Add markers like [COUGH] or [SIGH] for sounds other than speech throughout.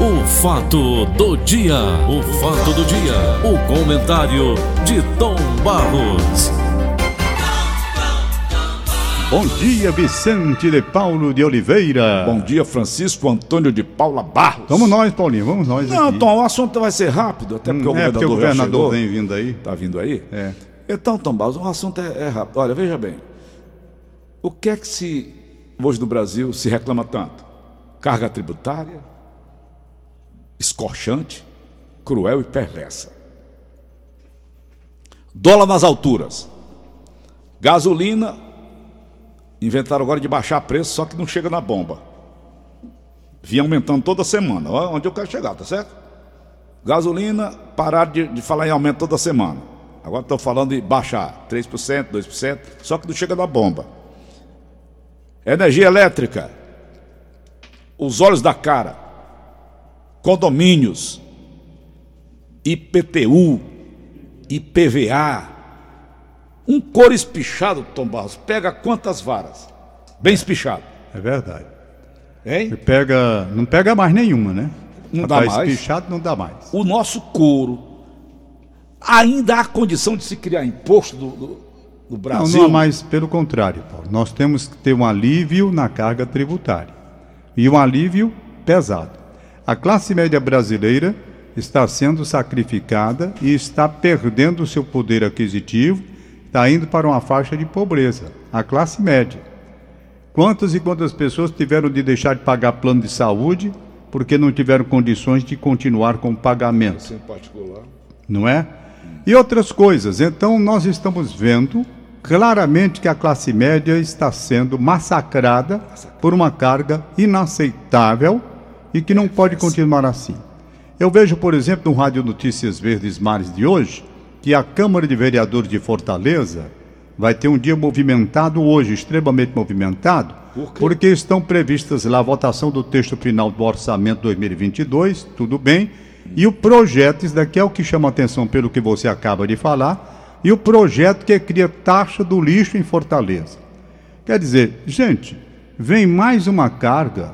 O fato do dia, o fato do dia, o comentário de Tom Barros. Bom dia, Vicente de Paulo de Oliveira. Bom dia, Francisco Antônio de Paula Barros. Vamos nós, Paulinho, vamos nós Não, aqui. Tom, o assunto vai ser rápido, até porque Hum, o é, porque governador, o governador já vem vindo aí. Tá vindo aí? É. Então, Tom Barros, o assunto é, é rápido. Olha, veja bem. O que é que se hoje no Brasil se reclama tanto? Carga tributária, escorchante, cruel e perversa. Dólar nas alturas. Gasolina, inventaram agora de baixar preço, só que não chega na bomba. Vinha aumentando toda semana. Olha onde eu quero chegar, tá certo? Gasolina, parar de, de falar em aumento toda semana. Agora estão falando de baixar 3%, 2%, só que não chega na bomba. Energia elétrica, os olhos da cara, condomínios, IPTU, IPVA, um couro espichado, Tom Barros, pega quantas varas? Bem espichado, É verdade. hein? E Pega, não pega mais nenhuma, né? Não dá mais? Pichado não dá mais. o nosso couro ainda há condição de se criar imposto do, do, do Não, Brasil. não há mais, pelo contrário, Paulo. Nós temos que ter um alívio na carga tributária. E um alívio pesado. A classe média brasileira está sendo sacrificada e está perdendo o seu poder aquisitivo, está indo para uma faixa de pobreza. A classe média. Quantas e quantas pessoas tiveram de deixar de pagar plano de saúde porque não tiveram condições de continuar com o pagamento? Em particular. não é? E outras coisas. Então, nós estamos vendo claramente que a classe média está sendo massacrada por uma carga inaceitável e que não pode continuar assim. Eu vejo, por exemplo, no Rádio Notícias Verdes Mares de hoje, que a Câmara de Vereadores de Fortaleza vai ter um dia movimentado hoje, extremamente movimentado, Por porque estão previstas lá a votação do texto final do orçamento 2022, tudo bem, e o projeto, isso daqui é o que chama atenção pelo que você acaba de falar, e o projeto que cria taxa do lixo em Fortaleza. Quer dizer, gente, vem mais uma carga.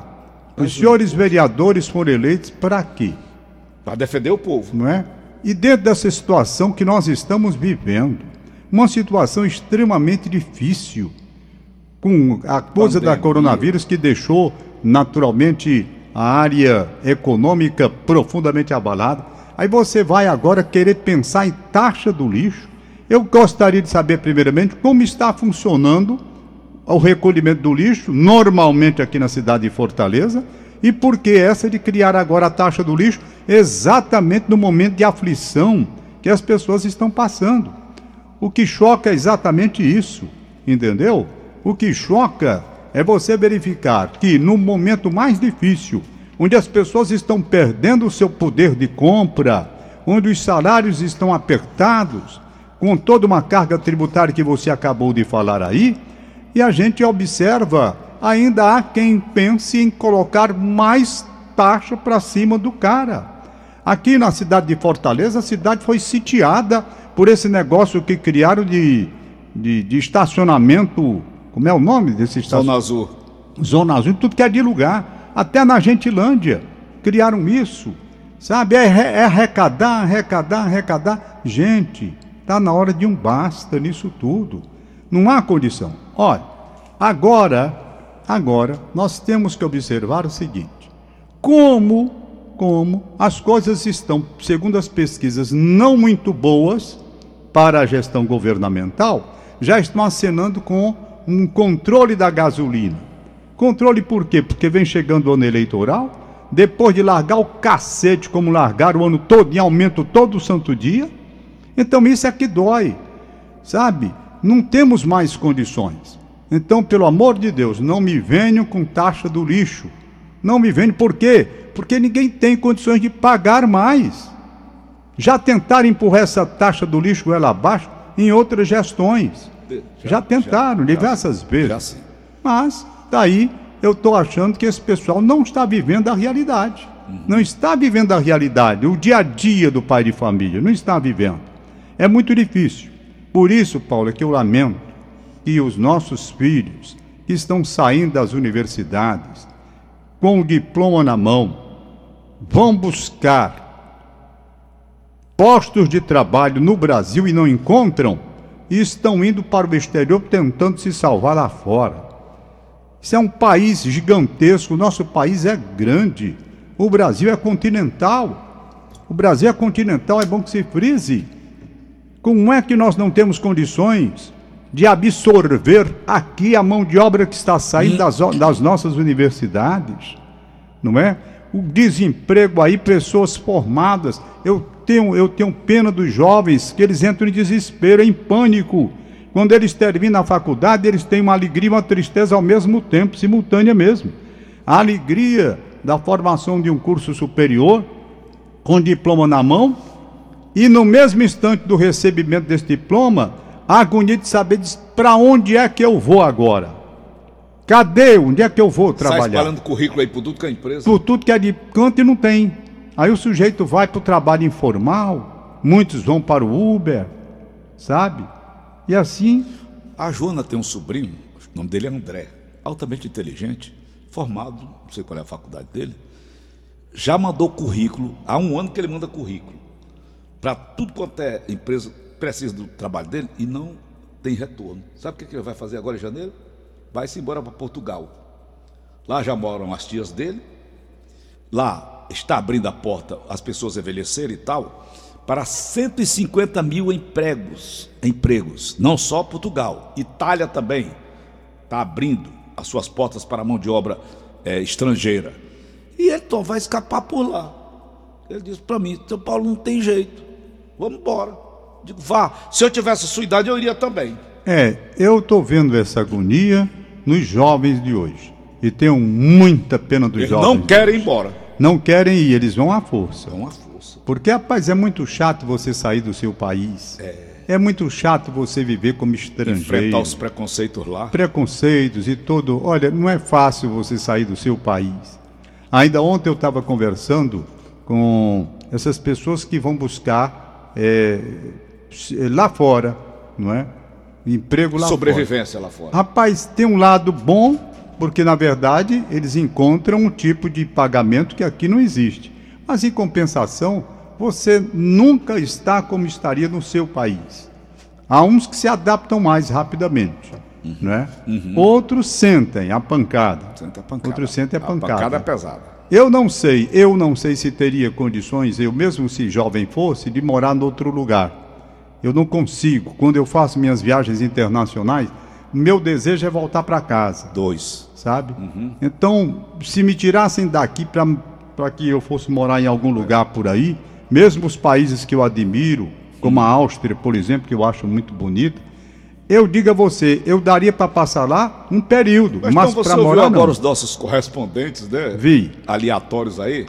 Os senhores vereadores foram eleitos para quê? Para defender o povo. não é? E dentro dessa situação que nós estamos vivendo, uma situação extremamente difícil, com a coisa da Pandemia. coronavírus que deixou naturalmente a área econômica profundamente abalada. Aí você vai agora querer pensar em taxa do lixo. Eu gostaria de saber primeiramente como está funcionando o recolhimento do lixo, normalmente aqui na cidade de Fortaleza, e por que essa de criar agora a taxa do lixo exatamente no momento de aflição que as pessoas estão passando. O que choca é exatamente isso, entendeu? O que choca é você verificar que no momento mais difícil, onde as pessoas estão perdendo o seu poder de compra, onde os salários estão apertados, com toda uma carga tributária que você acabou de falar aí, e a gente observa, ainda há quem pense em colocar mais taxa para cima do cara. Aqui na cidade de Fortaleza, a cidade foi sitiada por esse negócio que criaram de, de, de estacionamento. Como é o nome desse estacionamento? Zona Azul. Zona Azul, tudo que é de lugar. Até na Gentilândia criaram isso. Sabe? É, é arrecadar, arrecadar, arrecadar. Gente, está na hora de um basta nisso tudo. Não há condição. Olha, agora, agora, nós temos que observar o seguinte: como, como as coisas estão, segundo as pesquisas, não muito boas para a gestão governamental, já estão acenando com um controle da gasolina. Controle por quê? Porque vem chegando o ano eleitoral, depois de largar o cacete como largaram o ano todo, em aumento todo santo dia. Então isso é que dói, sabe? Não temos mais condições. Então, pelo amor de Deus, não me venham com taxa do lixo. Não me venham, por quê? Porque ninguém tem condições de pagar mais. Já tentaram empurrar essa taxa do lixo ela abaixo em outras gestões. Já, tentaram diversas vezes. Já sim. Mas, daí, eu estou achando que esse pessoal não está vivendo a realidade. Não está vivendo a realidade, o dia a dia do pai de família. Não está vivendo. É muito difícil. Por isso, Paulo, é que eu lamento que os nossos filhos, que estão saindo das universidades, com o diploma na mão, vão buscar postos de trabalho no Brasil e não encontram, e estão indo para o exterior tentando se salvar lá fora. Isso é um país gigantesco, o nosso país é grande, o Brasil é continental. O Brasil é continental, é bom que se frise. Como é que nós não temos condições de absorver aqui a mão de obra que está saindo das, das nossas universidades? Não é? O desemprego aí, pessoas formadas. Eu tenho, eu tenho pena dos jovens que eles entram em desespero, em pânico. Quando eles terminam a faculdade, eles têm uma alegria e uma tristeza ao mesmo tempo, simultânea mesmo. A alegria da formação de um curso superior, com diploma na mão, e no mesmo instante do recebimento desse diploma, a agonia de saber para onde é que eu vou agora. Cadê? Onde é que eu vou trabalhar? Sai espalhando currículo aí por tudo que é empresa. Por tudo que é de canto e não tem. Aí o sujeito vai para o trabalho informal, muitos vão para o Uber, sabe? E assim. A Joana tem um sobrinho, o nome dele é André, altamente inteligente, formado, não sei qual é a faculdade dele, já mandou currículo, há um ano que ele manda currículo, para tudo quanto é empresa precisa do trabalho dele e não tem retorno. Sabe o que ele vai fazer agora em janeiro? Vai-se embora para Portugal. Lá já moram as tias dele, lá está abrindo a porta as pessoas envelhecerem e tal, para 150 mil empregos, empregos, não só Portugal, Itália também está abrindo as suas portas para a mão de obra é, estrangeira. E ele então, vai escapar por lá. Ele disse para mim, São Paulo não tem jeito, vamos embora. Digo, vá, se eu tivesse a sua idade, eu iria também. É, eu estou vendo essa agonia nos jovens de hoje. E tenho muita pena dos Eles jovens. não querem ir embora não querem ir, eles vão à força. Vão à força. Porque, rapaz, é muito chato você sair do seu país. É. É muito chato você viver como estrangeiro. Enfrentar os preconceitos lá. Preconceitos e todo. Olha, não é fácil você sair do seu país. Ainda ontem eu estava conversando com essas pessoas que vão buscar é, lá fora, não é? Emprego lá Sobrevivência fora. lá fora. Rapaz, tem um lado bom porque na verdade eles encontram um tipo de pagamento que aqui não existe. Mas em compensação, você nunca está como estaria no seu país. Há uns que se adaptam mais rapidamente, uhum. né? Uhum. Outros sentem a pancada. Senta a pancada. Outros sentem a pancada. A pancada é pesada. Eu não sei, eu não sei se teria condições, eu mesmo se jovem fosse, de morar em outro lugar. Eu não consigo. Quando eu faço minhas viagens internacionais, meu desejo é voltar para casa. Dois. Sabe? Uhum. Então, se me tirassem daqui para que eu fosse morar em algum lugar por aí, mesmo os países que eu admiro, como a Áustria, por exemplo, que eu acho muito bonita, eu digo a você, eu daria para passar lá um período, mas, mas então para morar agora os nossos correspondentes, né? Vi. Aleatórios aí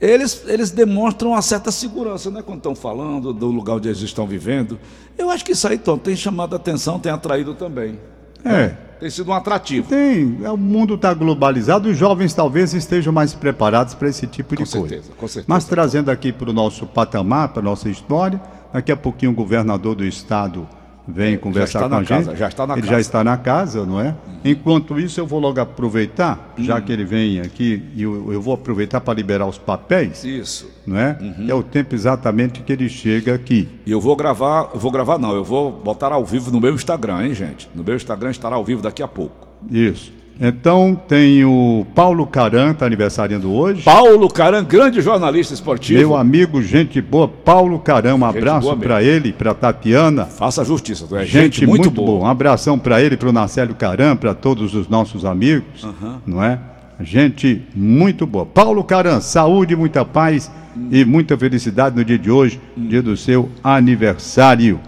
eles, eles demonstram uma certa segurança, né? Quando estão falando do lugar onde eles estão vivendo. Eu acho que isso aí, Tom, tem chamado a atenção, tem atraído também. É. Tem sido um atrativo. Tem. É, o mundo está globalizado, os jovens talvez estejam mais preparados para esse tipo de com coisa. Certeza, com certeza. Mas trazendo aqui para o nosso patamar, para a nossa história, daqui a pouquinho o governador do estado vem conversar com a casa, gente. Já está na ele casa. já está na casa, não é? Uhum. Enquanto isso, eu vou logo aproveitar, uhum. já que ele vem aqui, e eu, eu, vou aproveitar para liberar os papéis. Isso. Não é? Uhum. É o tempo exatamente que ele chega aqui. E eu vou gravar, eu vou gravar não, eu vou botar ao vivo no meu Instagram, hein, gente? No meu Instagram estará ao vivo daqui a pouco. Isso. Então tem o Paulo Caran, está aniversariando hoje. Paulo Caran, grande jornalista esportivo. Meu amigo, gente boa, Paulo Caran, um abraço para ele, para Tatiana. Faça justiça, tu é gente, gente muito, muito boa. Um abração para ele, para o Narcélio Caran, para todos os nossos amigos, uhum. não é? Gente muito boa. Paulo Caran, saúde, muita paz hum. e muita felicidade no dia de hoje, hum. dia do seu aniversário.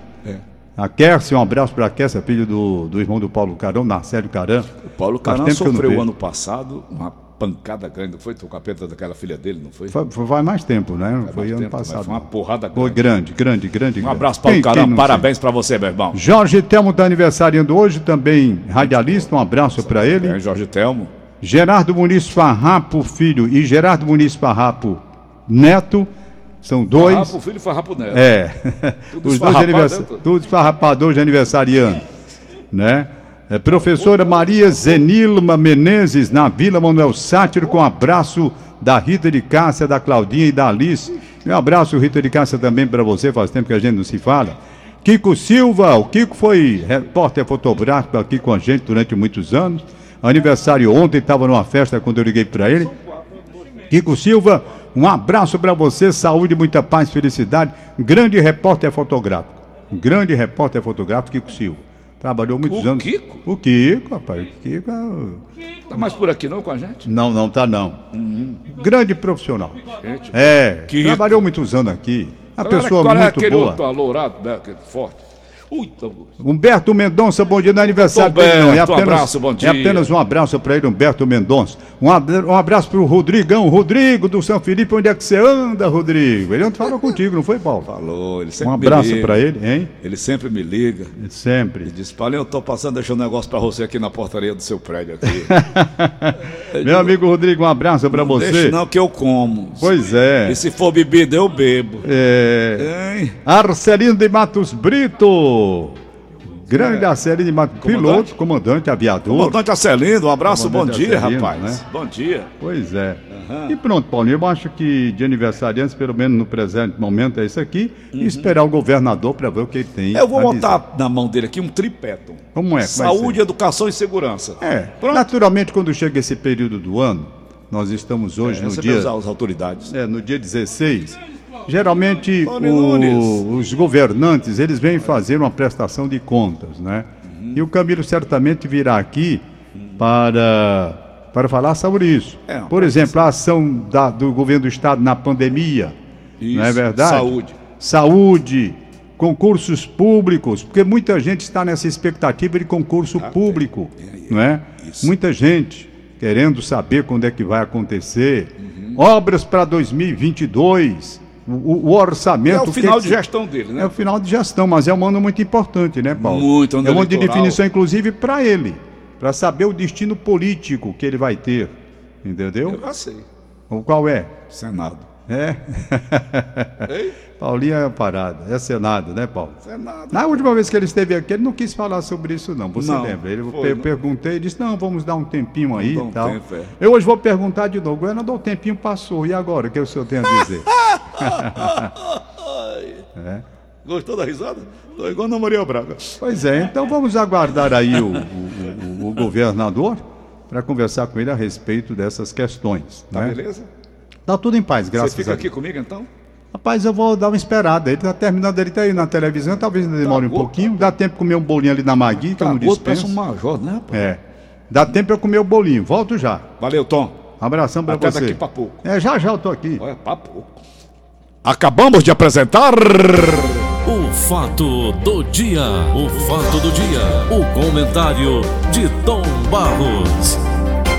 A Kersia, um abraço para a Kersia, filho do, do irmão do Paulo Carão, Narcélio Caran. O Paulo Carão sofreu ano passado uma pancada grande, não foi? O capeta daquela filha dele, não foi? Foi, foi vai mais tempo, né? Não foi ano tempo, passado. Foi uma porrada grande. Foi grande, grande, grande. Um abraço, Paulo Carão, parabéns para você, meu irmão. Jorge Telmo está aniversariando hoje, também radialista, um abraço para ele. É, Jorge Telmo. Gerardo Muniz Farrapo, filho, e Gerardo Muniz Farrapo, neto. São dois. Farrapo filho e Farrapo neto. É. Tudo Os dois. Tudo farrapador de aniversariante. Né? É, professora Maria Zenilma Menezes, na Vila Manuel Sátiro, com um abraço da Rita de Cássia, da Claudinha e da Alice. Um abraço, Rita de Cássia, também para você, faz tempo que a gente não se fala. Kiko Silva, o Kiko foi repórter fotográfico aqui com a gente durante muitos anos. Aniversário ontem, estava numa festa quando eu liguei para ele. Kiko Silva, um abraço para você, saúde, muita paz, felicidade. Grande repórter fotográfico. Grande repórter fotográfico, Kiko Silva. Trabalhou muitos O anos. Kiko? O Kiko, rapaz. O Kiko é... Tá mais por aqui não com a gente? Não, não tá não. Grande profissional. Gente. É, Kiko. trabalhou muitos anos aqui. Uma pessoa qual é muito aquele boa. outro alourado, né, aquele forte? Humberto Mendonça, bom dia no aniversário Humberto, dele, não. É um apenas, abraço, bom dia. É apenas um abraço para ele, Humberto Mendonça. Um, um abraço para o Rodrigão, Rodrigo do São Felipe. Onde é que você anda, Rodrigo? Ele ontem falou [LAUGHS] contigo, não foi, Paulo? Falou, ele sempre Um abraço para ele, hein? Ele sempre me liga. Sempre. E diz, Paulinho, eu tô passando, deixando um negócio pra você aqui na portaria do seu prédio aqui. [LAUGHS] Meu amigo Rodrigo, um abraço para você. Deixa não que eu como. Pois é. E se for bebida, eu bebo. É. Hein? Arcelino de Matos Brito. Grande É. Arcelino de Comandante? Piloto, comandante aviador. Comandante Acelino, um abraço, bom Comandante dia, Acelino, rapaz. né? Bom dia. Pois é. E pronto, Paulinho, eu acho que de aniversariantes, pelo menos no presente momento, é isso aqui. E esperar o governador para ver o que ele tem. Uhum. Eu vou dizer. botar na mão dele aqui um tripé, Tom. Como é Saúde, educação e segurança. É, Pronto. naturalmente, quando chega esse período do ano, nós estamos hoje no Receber dia, as autoridades. é, no dia 16. Geralmente, o- os governantes, eles vêm fazer uma prestação de contas, né? Uhum. E o Camilo certamente virá aqui para, para falar sobre isso. É, Por exemplo, a ação da- do governo do Estado na pandemia, não é Isso, verdade? saúde. Saúde, concursos públicos, porque muita gente está nessa expectativa de concurso público, não é? Ah, Isso. Muita gente querendo saber quando é que vai acontecer. Uhum. Obras para 2022, o, o- orçamento. É o final que de gestão dele, né? É o final de gestão, mas é um ano muito importante, né, Paulo? Muito, ano É um ano de definição, inclusive, para ele, para saber o destino político que ele vai ter, entendeu? Eu já sei. O qual é? Senado. É. Ei, [LAUGHS] Paulinho é parada, é Senado, né, Paulo? Senado. Na última vez que ele esteve aqui, ele não quis falar sobre isso, não. Você Não, lembra? Ele, foi, eu não. perguntei, ele disse: não, vamos dar um tempinho aí um e tal. tempo, é. Eu hoje vou perguntar de novo. Governador, o tempinho passou. E agora? O que o senhor tem a dizer? [LAUGHS] [LAUGHS] É. Gostou da risada? Tô igual na Maria Braga. Pois é, então vamos aguardar aí o, o- o- o governador para conversar com ele a respeito dessas questões. Tá né? beleza? Tá tudo em paz, graças Você fica a aqui Deus. comigo então? Rapaz, eu vou dar uma esperada. Ele tá terminando, ele tá aí na televisão, talvez ainda demore um gordo, pouquinho. Dá tempo de comer um bolinho ali na Magui, que eu Tá não gordo, parece dispenso. um major, né? rapaz? É. Dá tempo pra eu comer o bolinho. Volto já. Valeu, Tom. Abração pra Até você. daqui pra pouco. É, já já eu tô aqui. Olha, papo. Acabamos de apresentar. O fato do dia. O fato do dia. O comentário de Tom Barros.